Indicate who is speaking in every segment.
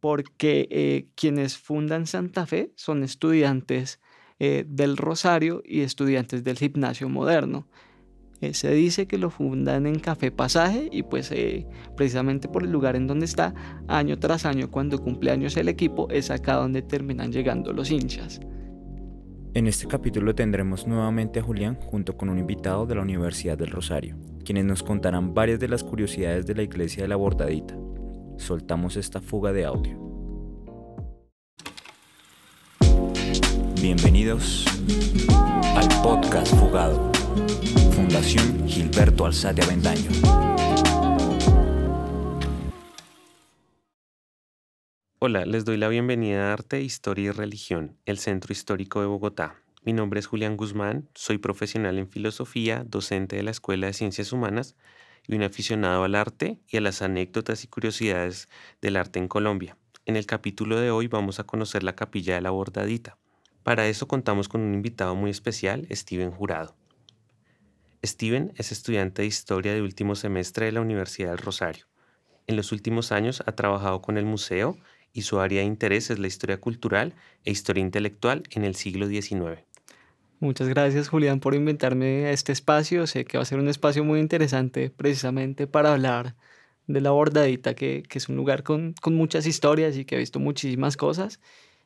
Speaker 1: porque eh, quienes fundan Santa Fe son estudiantes eh, del Rosario y estudiantes del gimnasio moderno. Eh, se dice que lo fundan en Café Pasaje y pues precisamente por el lugar en donde está, año tras año cuando cumple años el equipo, es acá donde terminan llegando los hinchas.
Speaker 2: En este capítulo tendremos nuevamente a Julián junto con un invitado de la Universidad del Rosario, quienes nos contarán varias de las curiosidades de la iglesia de la Bordadita. Soltamos esta fuga de audio. Bienvenidos al podcast Fugado, Fundación Gilberto Alzate Avendaño.
Speaker 3: Hola, les doy la bienvenida a Arte, Historia y Religión, el Centro Histórico de Bogotá. Mi nombre es Julián Guzmán, soy profesional en filosofía, docente de la Escuela de Ciencias Humanas y un aficionado al arte y a las anécdotas y curiosidades del arte en Colombia. En el capítulo de hoy vamos a conocer la capilla de la Bordadita. Para eso contamos con un invitado muy especial, Steven Jurado. Steven es estudiante de historia de último semestre de la Universidad del Rosario. En los últimos años ha trabajado con el museo y su área de interés es la historia cultural e historia intelectual en el siglo XIX.
Speaker 1: Muchas gracias Julián por invitarme a este espacio. Sé que va a ser un espacio muy interesante precisamente para hablar de la bordadita, que, es un lugar con, muchas historias y que ha visto muchísimas cosas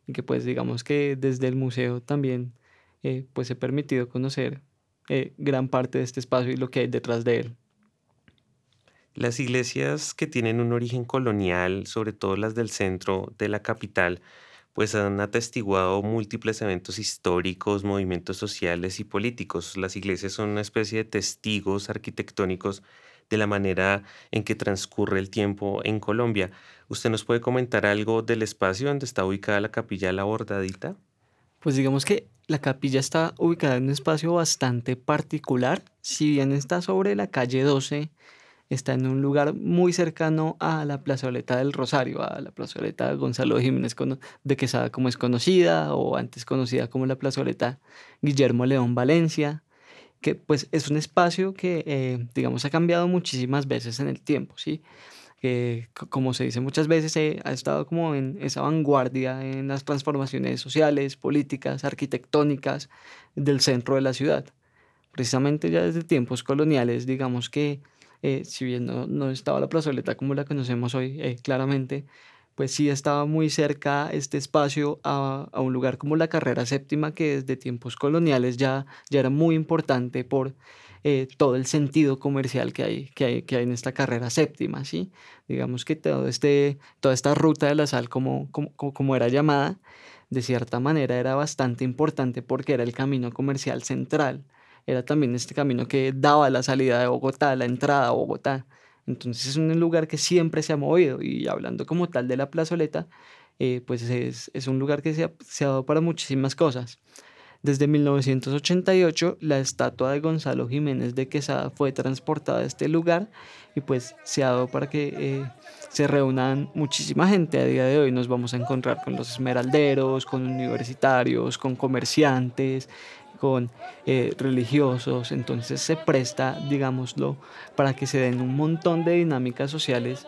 Speaker 1: y que pues digamos que desde el museo también eh, pues he permitido conocer eh, gran parte de este espacio y lo que hay detrás de él.
Speaker 3: Las iglesias que tienen un origen colonial, sobre todo las del centro de la capital, pues han atestiguado múltiples eventos históricos, movimientos sociales y políticos. Las iglesias son una especie de testigos arquitectónicos de la manera en que transcurre el tiempo en Colombia. ¿Usted nos puede comentar algo del espacio donde está ubicada la capilla La Bordadita?
Speaker 1: Pues digamos que la capilla está ubicada en un espacio bastante particular. Si bien está sobre la calle 12, está en un lugar muy cercano a la plazoleta del Rosario, a la plazoleta Gonzalo Jiménez de Quesada como es conocida o antes conocida como la plazoleta Guillermo León Valencia, que pues es un espacio que eh, digamos ha cambiado muchísimas veces en el tiempo, ¿sí? que como se dice muchas veces, eh, ha estado como en esa vanguardia en las transformaciones sociales, políticas, arquitectónicas del centro de la ciudad. Precisamente ya desde tiempos coloniales, digamos que eh, si bien no, estaba la plazoleta como la conocemos hoy eh, claramente, pues sí estaba muy cerca este espacio a, un lugar como la carrera séptima, que desde tiempos coloniales ya, ya era muy importante por eh, todo el sentido comercial que hay, que, hay, que hay en esta carrera séptima, ¿sí? Digamos que todo este, toda esta ruta de la sal, como, como, como era llamada, de cierta manera era bastante importante porque era el camino comercial central era también este camino que daba la salida de Bogotá, la entrada a Bogotá. Entonces es un lugar que siempre se ha movido y hablando como tal de la plazoleta, eh, pues es, un lugar que se ha, se dado para muchísimas cosas. Desde 1988, la estatua de Gonzalo Jiménez de Quesada fue transportada a este lugar y pues se ha dado para que eh, se reúnan muchísima gente. A día de hoy nos vamos a encontrar con los esmeralderos, con universitarios, con comerciantes, con eh, religiosos, entonces se presta, digámoslo, para que se den un montón de dinámicas sociales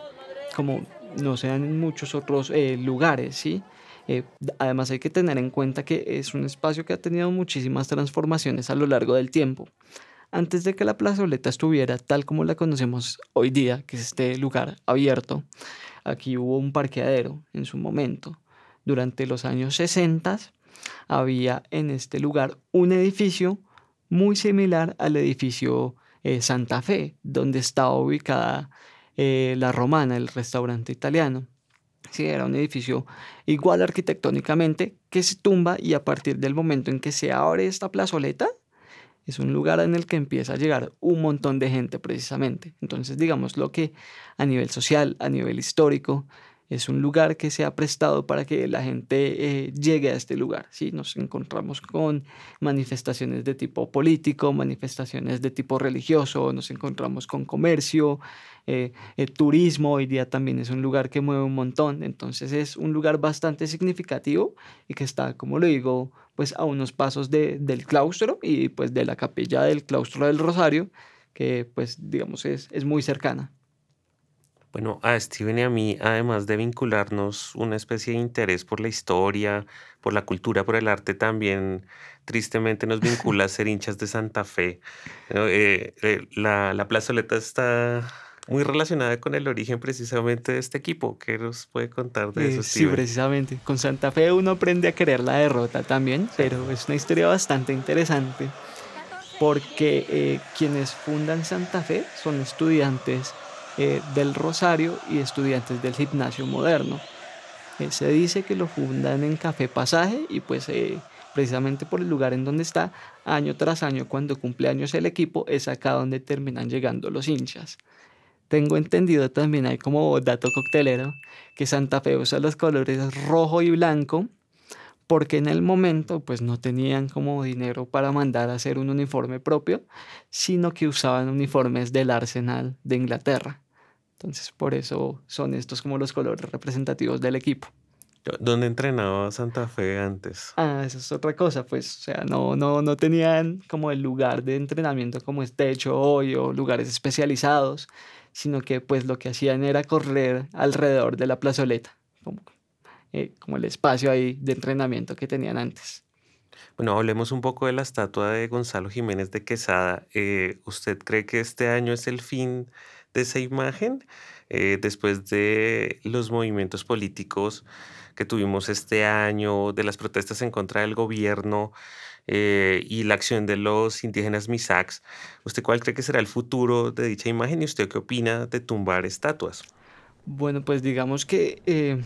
Speaker 1: como no se dan en muchos otros eh, lugares, ¿sí? Eh, además hay que tener en cuenta que es un espacio que ha tenido muchísimas transformaciones a lo largo del tiempo. Antes de que la plazoleta estuviera tal como la conocemos hoy día, que es este lugar abierto, aquí hubo un parqueadero en su momento. Durante los años 60 había en este lugar un edificio muy similar al edificio eh, Santa Fe, donde estaba ubicada eh, la Romana, el restaurante italiano. Sí, era un edificio igual arquitectónicamente que se tumba y a partir del momento en que se abre esta plazoleta, es un lugar en el que empieza a llegar un montón de gente precisamente. Entonces, digamos lo que a nivel social, a nivel histórico, es un lugar que se ha prestado para que la gente eh, llegue a este lugar. ¿sí? Nos encontramos con manifestaciones de tipo político, manifestaciones de tipo religioso, nos encontramos con comercio, eh, eh, turismo, hoy día también es un lugar que mueve un montón, entonces es un lugar bastante significativo y que está, como lo digo, pues a unos pasos de, del claustro y pues de la capilla del claustro del Rosario, que pues digamos es, es muy cercana.
Speaker 3: Bueno, a Steven y a mí, además de vincularnos una especie de interés por la historia, por la cultura, por el arte, también tristemente nos vincula a ser hinchas de Santa Fe. Eh, eh, la, la plazoleta está muy relacionada con el origen precisamente de este equipo. ¿Qué nos puede contar de
Speaker 1: Eh,
Speaker 3: eso,
Speaker 1: sí,
Speaker 3: Steven?
Speaker 1: precisamente. Con Santa Fe uno aprende a querer la derrota también, pero es una historia bastante interesante porque eh, quienes fundan Santa Fe son estudiantes eh, del Rosario y estudiantes del gimnasio moderno. Eh, se dice que lo fundan en Café Pasaje y pues eh, precisamente por el lugar en donde está, año tras año cuando cumple años el equipo, es acá donde terminan llegando los hinchas. Tengo entendido también, hay como dato coctelero, que Santa Fe usa los colores rojo y blanco porque en el momento pues no tenían como dinero para mandar a hacer un uniforme propio, sino que usaban uniformes del Arsenal de Inglaterra. Entonces por eso son estos como los colores representativos del equipo.
Speaker 3: ¿Dónde entrenaba Santa Fe antes?
Speaker 1: Ah, esa es otra cosa, pues, o sea, no, no, no tenían como el lugar de entrenamiento como este hecho hoy o lugares especializados, sino que pues lo que hacían era correr alrededor de la plazoleta, como, eh, como el espacio ahí de entrenamiento que tenían antes.
Speaker 3: Bueno, hablemos un poco de la estatua de Gonzalo Jiménez de Quesada. Eh, ¿usted cree que este año es el fin de esa imagen? Eh, después de los movimientos políticos que tuvimos este año, de las protestas en contra del gobierno eh, y la acción de los indígenas Misaks, ¿usted cuál cree que será el futuro de dicha imagen y usted qué opina de tumbar estatuas?
Speaker 1: Bueno, pues digamos que eh,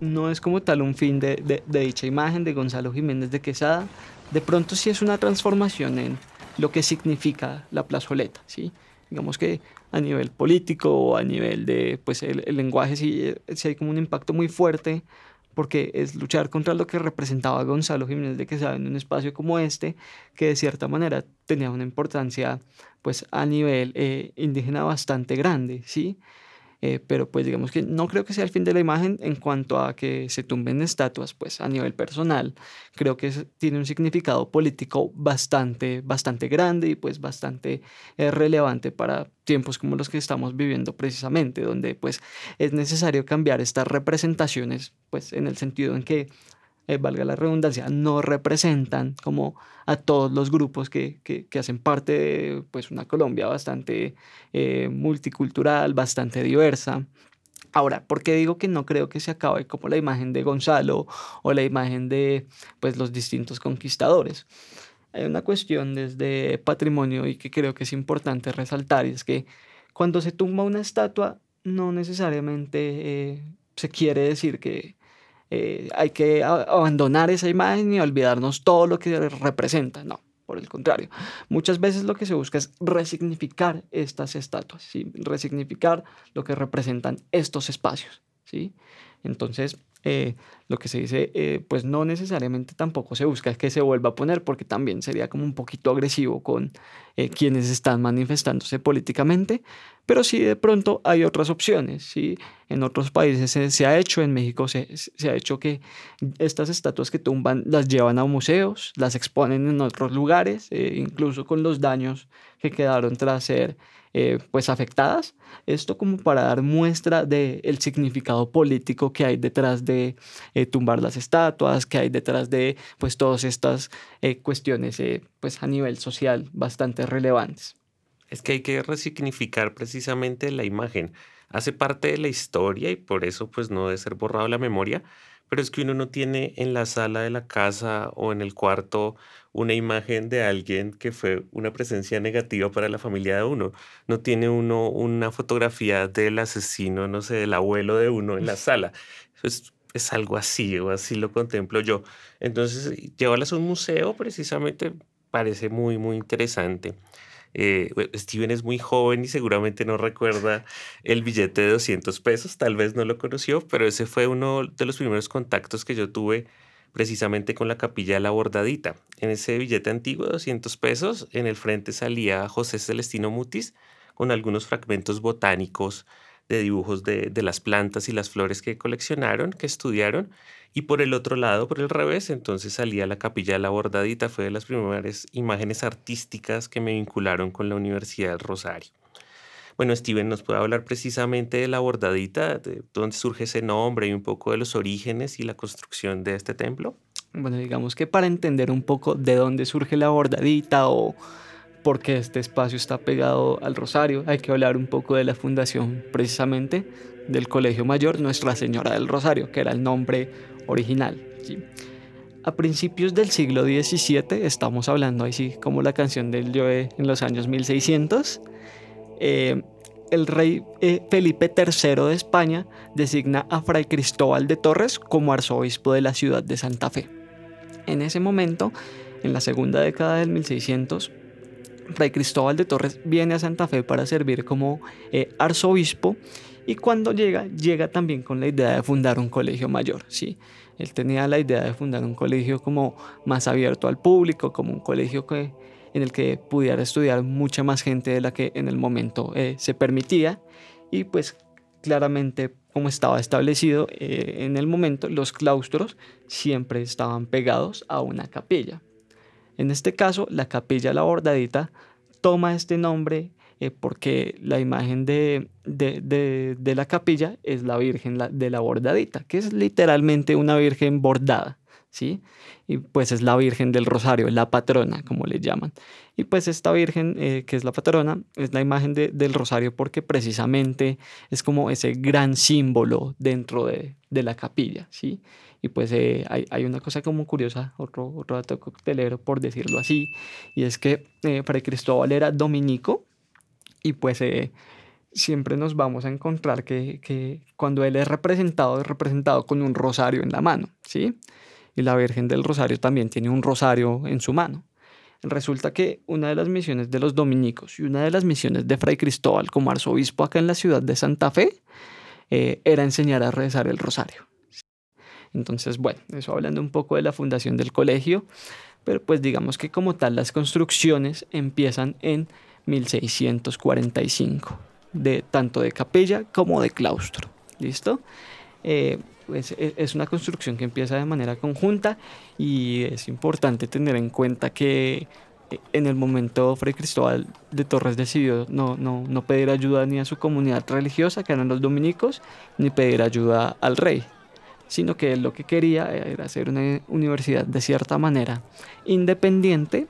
Speaker 1: no es como tal un fin de, de- de dicha imagen de Gonzalo Jiménez de Quesada. De pronto sí es una transformación en lo que significa la plazoleta, ¿sí? Digamos que a nivel político o a nivel de, pues el, lenguaje sí, eh, sí hay como un impacto muy fuerte porque es luchar contra lo que representaba Gonzalo Jiménez de Quesada en un espacio como este, que de cierta manera tenía una importancia pues a nivel eh, indígena bastante grande, ¿sí? Eh, pero pues digamos que no creo que sea el fin de la imagen en cuanto a que se tumben estatuas, pues a nivel personal. Creo que tiene un significado político bastante, bastante grande y pues bastante eh, relevante para tiempos como los que estamos viviendo precisamente, donde pues es necesario cambiar estas representaciones, pues en el sentido en que, eh, valga la redundancia, no representan como a todos los grupos que, que, hacen parte de pues una Colombia bastante eh, multicultural, bastante diversa. Ahora, ¿por qué digo que no creo que se acabe como la imagen de Gonzalo o la imagen de pues, los distintos conquistadores? Hay una cuestión desde patrimonio y que creo que es importante resaltar, y es que cuando se tumba una estatua, no necesariamente eh, se quiere decir que eh, hay que abandonar esa imagen y olvidarnos todo lo que representa, no. Por el contrario, muchas veces lo que se busca es resignificar estas estatuas, resignificar lo que representan estos espacios. ¿sí? Entonces, eh, lo que se dice, eh, pues no necesariamente tampoco se busca que se vuelva a poner, porque también sería como un poquito agresivo con eh, quienes están manifestándose políticamente, pero sí de pronto hay otras opciones. ¿sí? En otros países se, se ha hecho, en México se, se ha hecho que estas estatuas que tumban las llevan a museos, las exponen en otros lugares, incluso con los daños que quedaron tras ser eh, pues afectadas. Esto como para dar muestra del significado político que hay detrás de eh, tumbar las estatuas, que hay detrás de pues todas estas eh, cuestiones pues a nivel social bastante relevantes.
Speaker 3: Es que hay que resignificar precisamente la imagen. Hace parte de la historia y por eso pues no debe ser borrado la memoria, pero es que uno no tiene en la sala de la casa o en el cuarto una imagen de alguien que fue una presencia negativa para la familia de uno. No tiene uno una fotografía del asesino, no sé, del abuelo de uno en la sala. Es, es algo así, o así lo contemplo yo. Entonces, llevarlas a un museo precisamente parece muy, muy interesante. Eh, Steven es muy joven y seguramente no recuerda el billete de 200 pesos, tal vez no lo conoció, pero ese fue uno de los primeros contactos que yo tuve precisamente con la capilla de la Bordadita. En ese billete antiguo de 200 pesos, en el frente salía José Celestino Mutis con algunos fragmentos botánicos de dibujos de, las plantas y las flores que coleccionaron, que estudiaron, y por el otro lado, por el revés, entonces salía la capilla de la Bordadita, fue de las primeras imágenes artísticas que me vincularon con la Universidad del Rosario. Bueno, Steven, ¿nos puede hablar precisamente de la bordadita, de dónde surge ese nombre y un poco de los orígenes y la construcción de este templo?
Speaker 1: Bueno, digamos que para entender un poco de dónde surge la bordadita o por qué este espacio está pegado al Rosario, hay que hablar un poco de la fundación precisamente del Colegio Mayor Nuestra Señora del Rosario, que era el nombre original. A principios del siglo XVII, estamos hablando ahí sí como la canción del Joe en los años 1600, eh, el rey eh, Felipe III de España designa a Fray Cristóbal de Torres como arzobispo de la ciudad de Santa Fe. En ese momento, en la segunda década del 1600, Fray Cristóbal de Torres viene a Santa Fe para servir como eh, arzobispo y cuando llega, llega también con la idea de fundar un colegio mayor, ¿sí? Él tenía la idea de fundar un colegio como más abierto al público, como un colegio que, en el que pudiera estudiar mucha más gente de la que en el momento eh, se permitía y pues claramente como estaba establecido eh, en el momento, los claustros siempre estaban pegados a una capilla. En este caso, la capilla La Bordadita toma este nombre eh, porque la imagen de, de, la capilla es la Virgen de la Bordadita, que es literalmente una Virgen bordada. ¿Sí? Y pues es la Virgen del Rosario, la patrona, como le llaman. Y pues esta Virgen, eh, que es la patrona, es la imagen del Rosario porque precisamente es como ese gran símbolo dentro de, la capilla, ¿sí? Y pues eh, hay, una cosa como curiosa, otro, otro dato coctelero, por decirlo así, y es que eh, Fray Cristóbal era dominico y pues siempre nos vamos a encontrar que, que, cuando él es representado, es representado con un rosario en la mano, ¿sí? Y la Virgen del Rosario también tiene un rosario en su mano. Resulta que una de las misiones de los dominicos y una de las misiones de Fray Cristóbal como arzobispo acá en la ciudad de Santa Fe eh, era enseñar a rezar el rosario. Entonces, bueno, eso hablando un poco de la fundación del colegio, pero pues digamos que como tal las construcciones empiezan en 1645, de, tanto de capilla como de claustro. ¿Listo? Eh, es una construcción que empieza de manera conjunta y es importante tener en cuenta que eh, en el momento Fray Cristóbal de Torres decidió no, no, no pedir ayuda ni a su comunidad religiosa, que eran los dominicos, ni pedir ayuda al rey, sino que él lo que quería era hacer una universidad de cierta manera independiente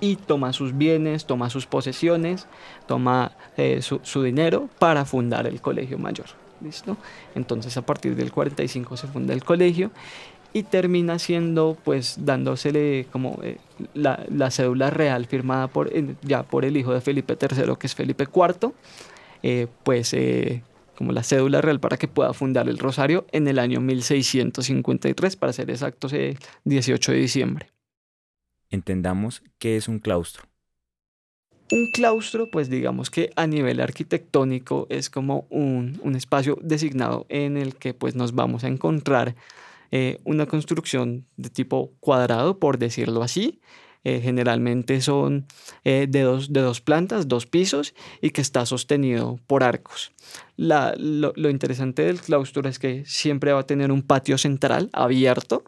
Speaker 1: y toma sus bienes, toma sus posesiones, toma eh, su dinero para fundar el colegio mayor. ¿Listo? Entonces a partir del 45 se funda el colegio y termina siendo pues dándosele como eh, la, cédula real firmada por, ya por el hijo de Felipe III que es Felipe IV, eh, pues eh, como la cédula real para que pueda fundar el Rosario en el año 1653, para ser exactos, el 18 de diciembre.
Speaker 2: Entendamos qué es un claustro.
Speaker 1: Un claustro, pues digamos que a nivel arquitectónico es como un, espacio designado en el que pues nos vamos a encontrar eh, una construcción de tipo cuadrado, por decirlo así. Eh, generalmente son eh, de, dos, de dos plantas, dos pisos y que está sostenido por arcos. lo, lo interesante del claustro es que siempre va a tener un patio central abierto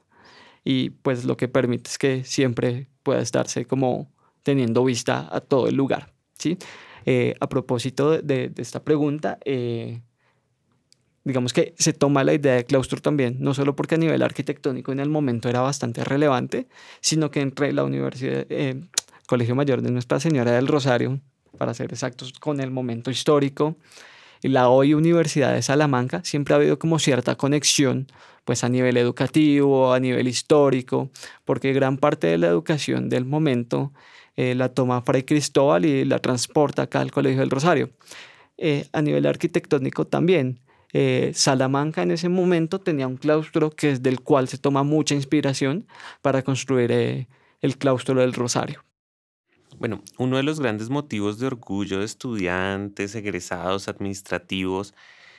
Speaker 1: y pues lo que permite es que siempre pueda estarse como teniendo vista a todo el lugar. ¿sí? Eh, a propósito de, esta pregunta, eh, digamos que se toma la idea de claustro también, no solo porque a nivel arquitectónico en el momento era bastante relevante, sino que entre la Universidad, eh, Colegio Mayor de Nuestra Señora del Rosario, para ser exactos, con el momento histórico, y la hoy Universidad de Salamanca, siempre ha habido como cierta conexión pues a nivel educativo, a nivel histórico, porque gran parte de la educación del momento eh, la toma Fray Cristóbal y la transporta acá al Colegio del Rosario. Eh, a nivel arquitectónico también. Eh, Salamanca en ese momento tenía un claustro que es del cual se toma mucha inspiración para construir el claustro del Rosario.
Speaker 3: Bueno, uno de los grandes motivos de orgullo de estudiantes, egresados, administrativos,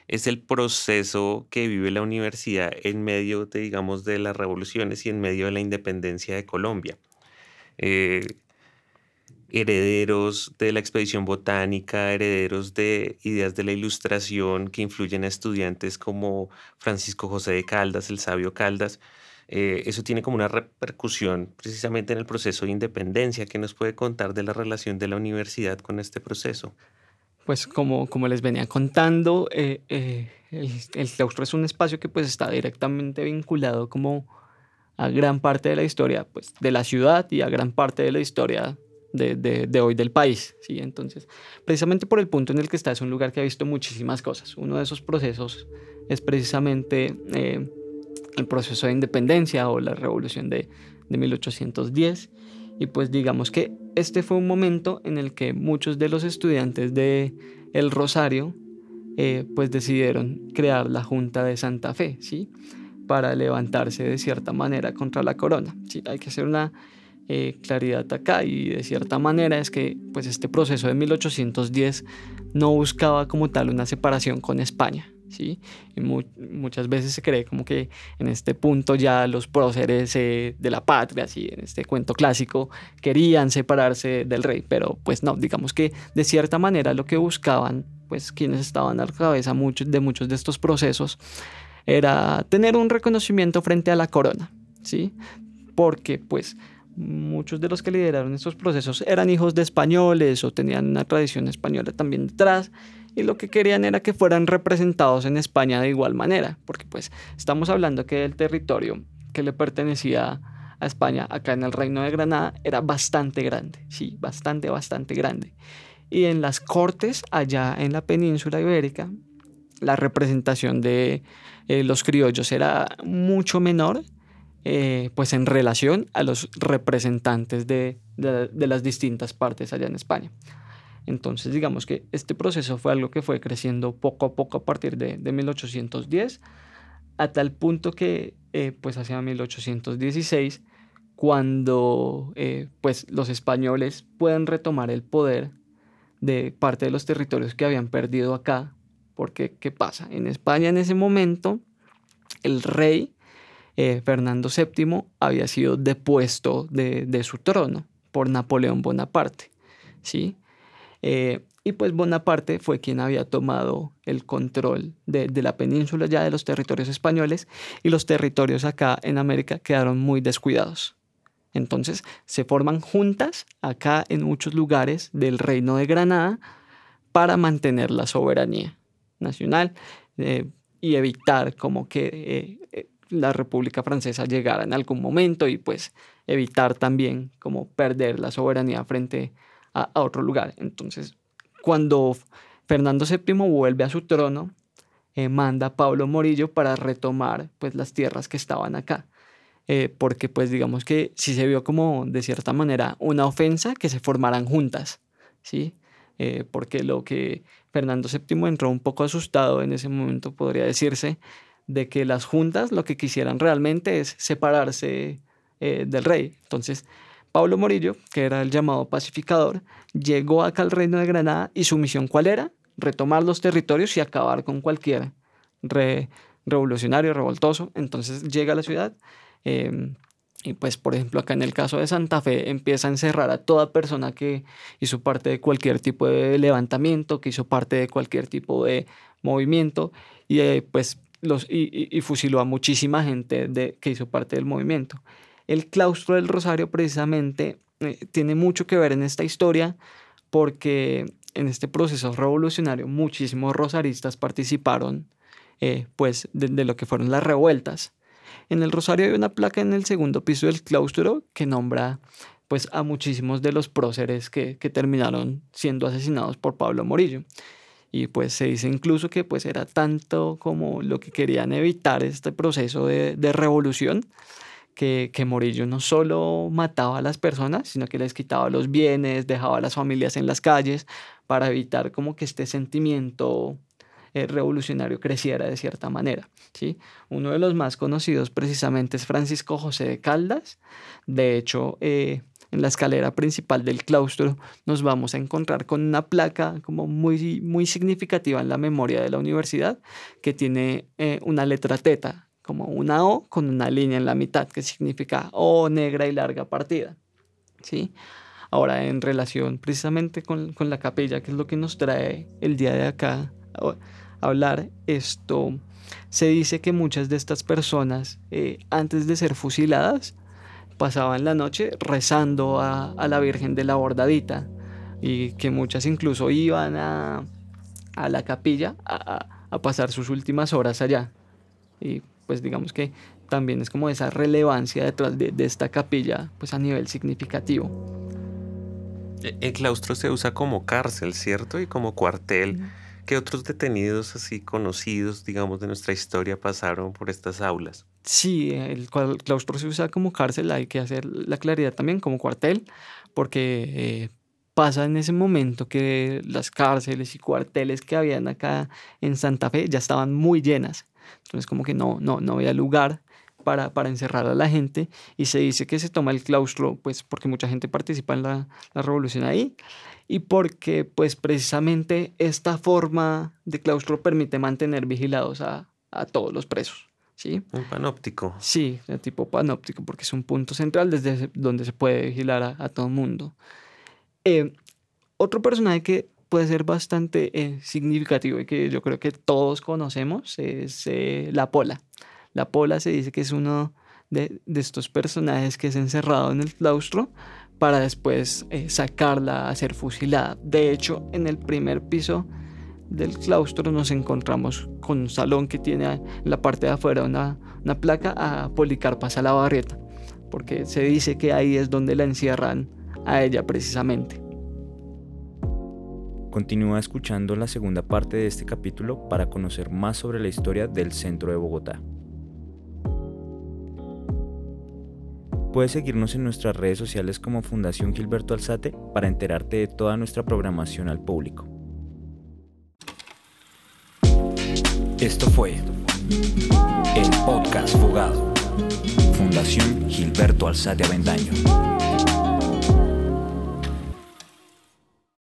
Speaker 3: es el proceso que vive la universidad en medio de, digamos, de las revoluciones y en medio de la independencia de Colombia herederos de la expedición botánica, herederos de ideas de la ilustración que influyen a estudiantes como Francisco José de Caldas, el sabio Caldas. Eh, eso tiene como una repercusión precisamente en el proceso de independencia. ¿Qué nos puede contar de la relación de la universidad con este proceso?
Speaker 1: pues como, como les venía contando, eh, eh, el, el, claustro es un espacio que pues está directamente vinculado como a gran parte de la historia pues, de la ciudad y a gran parte de la historia de, de, hoy del país. ¿sí? Entonces, precisamente por el punto en el que está, es un lugar que ha visto muchísimas cosas. Uno de esos procesos es precisamente eh, el proceso de independencia o la revolución de, de 1810. Y pues digamos que este fue un momento en el que muchos de los estudiantes de El Rosario eh, pues decidieron crear la Junta de Santa Fe, ¿sí? Para levantarse de cierta manera contra la corona. ¿sí? Hay que hacer una eh, claridad acá y de cierta manera es que pues este proceso de 1810 no buscaba como tal una separación con España, ¿sí? Muchas veces se cree como que en este punto ya los próceres eh, de la patria, así en este cuento clásico, querían separarse del rey, pero pues no, digamos que de cierta manera lo que buscaban, pues quienes estaban a la cabeza muchos, de muchos de estos procesos, era tener un reconocimiento frente a la corona, ¿sí? Porque pues muchos de los que lideraron estos procesos eran hijos de españoles o tenían una tradición española también detrás y lo que querían era que fueran representados en España de igual manera, porque pues estamos hablando que el territorio que le pertenecía a España acá en el Reino de Granada era bastante grande, sí, bastante, bastante grande. Y en las cortes allá en la península ibérica, la representación de eh, los criollos era mucho menor eh, pues en relación a los representantes de, de, las distintas partes allá en España. Entonces digamos que este proceso fue algo que fue creciendo poco a poco a partir de, de 1810 a tal punto que eh, pues hacia 1816 cuando eh, pues los españoles pueden retomar el poder de parte de los territorios que habían perdido acá porque qué pasa en España en ese momento el rey eh, Fernando VII había sido depuesto de, de, su trono por Napoleón Bonaparte, ¿sí? Eh, y pues Bonaparte fue quien había tomado el control de, de, la península ya de los territorios españoles y los territorios acá en América quedaron muy descuidados. Entonces se forman juntas acá en muchos lugares del reino de Granada para mantener la soberanía nacional eh, y evitar como que la República Francesa llegara en algún momento y pues evitar también como perder la soberanía frente a, otro lugar. Entonces, cuando Fernando VII vuelve a su trono, eh, manda a Pablo Morillo para retomar pues las tierras que estaban acá. Eh, porque pues digamos que sí se vio como de cierta manera una ofensa que se formaran juntas, ¿sí? Eh, porque lo que Fernando VII entró un poco asustado en ese momento, podría decirse, de que las juntas lo que quisieran realmente es separarse eh, del rey. Entonces, Pablo Morillo, que era el llamado pacificador, llegó acá al reino de Granada y su misión cuál era? Retomar los territorios y acabar con cualquier re revolucionario, revoltoso. Entonces llega a la ciudad eh, y pues, por ejemplo, acá en el caso de Santa Fe empieza a encerrar a toda persona que hizo parte de cualquier tipo de levantamiento, que hizo parte de cualquier tipo de movimiento y eh, pues y, fusiló a muchísima gente de, que hizo parte del movimiento. El claustro del Rosario precisamente eh, tiene mucho que ver en esta historia porque en este proceso revolucionario muchísimos rosaristas participaron eh, pues de, lo que fueron las revueltas. En el Rosario hay una placa en el segundo piso del claustro que nombra pues a muchísimos de los próceres que terminaron siendo asesinados por Pablo Morillo y pues se dice incluso que pues era tanto como lo que querían evitar este proceso de, de revolución que, que, Morillo no solo mataba a las personas, sino que les quitaba los bienes, dejaba a las familias en las calles para evitar como que este sentimiento eh, revolucionario creciera de cierta manera. ¿sí? Uno de los más conocidos precisamente es Francisco José de Caldas. De hecho, eh, en la escalera principal del claustro nos vamos a encontrar con una placa como muy, muy significativa en la memoria de la universidad que tiene eh, una letra teta, como una O con una línea en la mitad que significa O negra y larga partida. ¿sí? Ahora, en relación precisamente con, con la capilla, que es lo que nos trae el día de acá a hablar, esto se dice que muchas de estas personas, eh, antes de ser fusiladas, pasaban la noche rezando a, a, la Virgen de la Bordadita y que muchas incluso iban a, a la capilla a, a pasar sus últimas horas allá. Y pues digamos que también es como esa relevancia detrás de, de esta capilla pues a nivel significativo.
Speaker 3: El claustro se usa como cárcel, ¿cierto? Y como cuartel. ¿Qué otros detenidos así conocidos, digamos, de nuestra historia pasaron por estas aulas?
Speaker 1: Sí, el claustro se usa como cárcel, hay que hacer la claridad también como cuartel, porque eh, pasa en ese momento que las cárceles y cuarteles que habían acá en Santa Fe ya estaban muy llenas. Entonces como que no, no, no había lugar para, encerrar a la gente y se dice que se toma el claustro pues porque mucha gente participa en la, revolución ahí y porque pues precisamente esta forma de claustro permite mantener vigilados a todos los presos. ¿Sí?
Speaker 3: Un panóptico.
Speaker 1: Sí, de tipo panóptico, porque es un punto central desde donde se puede vigilar a, a todo el mundo. Eh, otro personaje que puede ser bastante eh, significativo y que yo creo que todos conocemos es eh, la Pola. La Pola se dice que es uno de, de, estos personajes que es encerrado en el claustro para después sacarla a ser fusilada. De hecho, en el primer piso del claustro nos encontramos con un salón que tiene en la parte de afuera una, una placa a Policarpa Salabarrieta, porque se dice que ahí es donde la encierran a ella precisamente.
Speaker 2: Continúa escuchando la segunda parte de este capítulo para conocer más sobre la historia del centro de Bogotá. Puedes seguirnos en nuestras redes sociales como Fundación Gilberto Alzate para enterarte de toda nuestra programación al público. Esto fue el podcast Fugado, Fundación Gilberto Alzate Avendaño.